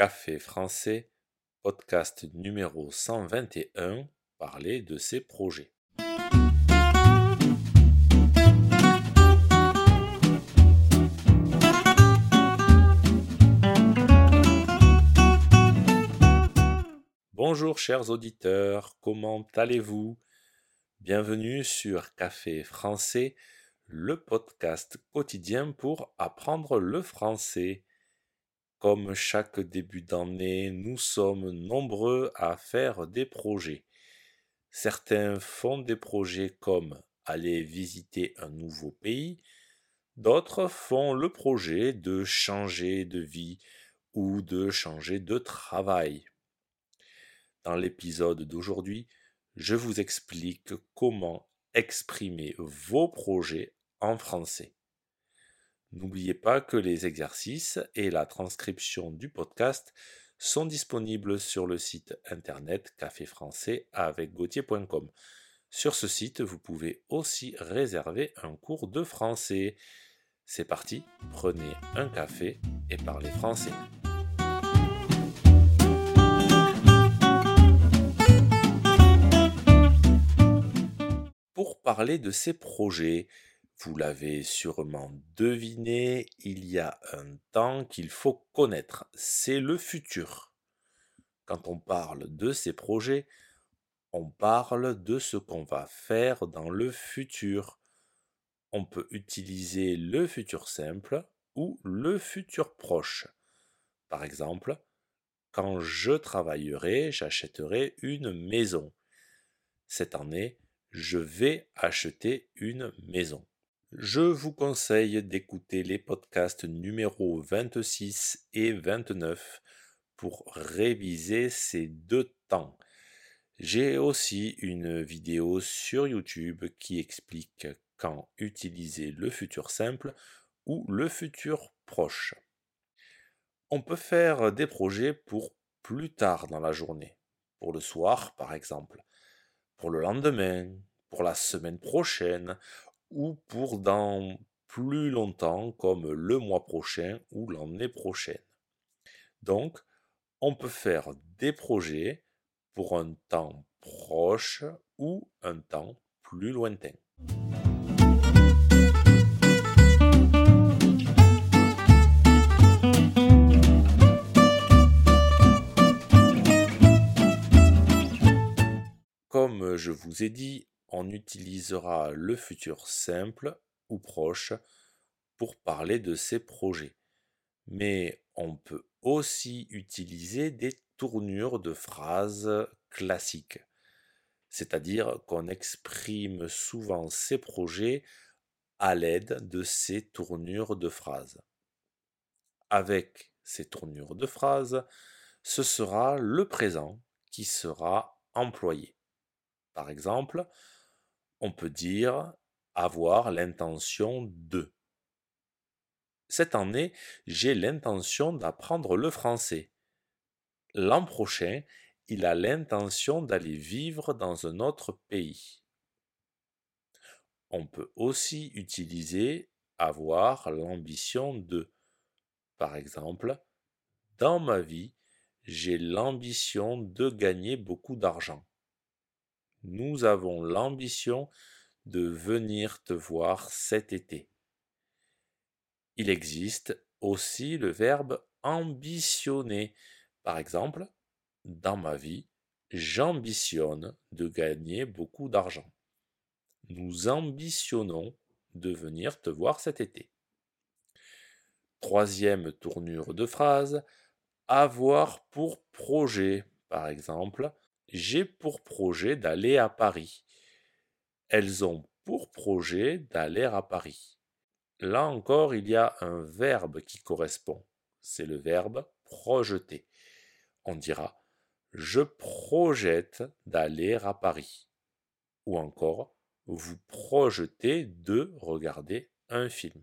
Café français, podcast numéro 121, parler de ses projets. Bonjour chers auditeurs, comment allez-vous? Bienvenue sur Café français, le podcast quotidien pour apprendre le français. Comme chaque début d'année, nous sommes nombreux à faire des projets. Certains font des projets comme aller visiter un nouveau pays, d'autres font le projet de changer de vie ou de changer de travail. Dans l'épisode d'aujourd'hui, je vous explique comment exprimer vos projets en français. N'oubliez pas que les exercices et la transcription du podcast sont disponibles sur le site internet café français avec gauthier.com. Sur ce site, vous pouvez aussi réserver un cours de français. C'est parti, prenez un café et parlez français. Pour parler de ces projets, vous l'avez sûrement deviné, il y a un temps qu'il faut connaître, c'est le futur. Quand on parle de ces projets, on parle de ce qu'on va faire dans le futur. On peut utiliser le futur simple ou le futur proche. Par exemple, quand je travaillerai, j'achèterai une maison. Cette année, je vais acheter une maison. Je vous conseille d'écouter les podcasts numéro 26 et 29 pour réviser ces deux temps. J'ai aussi une vidéo sur YouTube qui explique quand utiliser le futur simple ou le futur proche. On peut faire des projets pour plus tard dans la journée, pour le soir par exemple, pour le lendemain, pour la semaine prochaine ou pour dans plus longtemps comme le mois prochain ou l'année prochaine. Donc, on peut faire des projets pour un temps proche ou un temps plus lointain. Comme je vous ai dit, on utilisera le futur simple ou proche pour parler de ces projets. Mais on peut aussi utiliser des tournures de phrases classiques. C'est-à-dire qu'on exprime souvent ces projets à l'aide de ces tournures de phrases. Avec ces tournures de phrases, ce sera le présent qui sera employé. Par exemple, on peut dire avoir l'intention de. Cette année, j'ai l'intention d'apprendre le français. L'an prochain, il a l'intention d'aller vivre dans un autre pays. On peut aussi utiliser avoir l'ambition de. Par exemple, dans ma vie, j'ai l'ambition de gagner beaucoup d'argent nous avons l'ambition de venir te voir cet été. Il existe aussi le verbe ambitionner. Par exemple, dans ma vie, j'ambitionne de gagner beaucoup d'argent. Nous ambitionnons de venir te voir cet été. Troisième tournure de phrase, avoir pour projet. Par exemple, j'ai pour projet d'aller à Paris. Elles ont pour projet d'aller à Paris. Là encore, il y a un verbe qui correspond. C'est le verbe projeter. On dira je projette d'aller à Paris. Ou encore, vous projetez de regarder un film.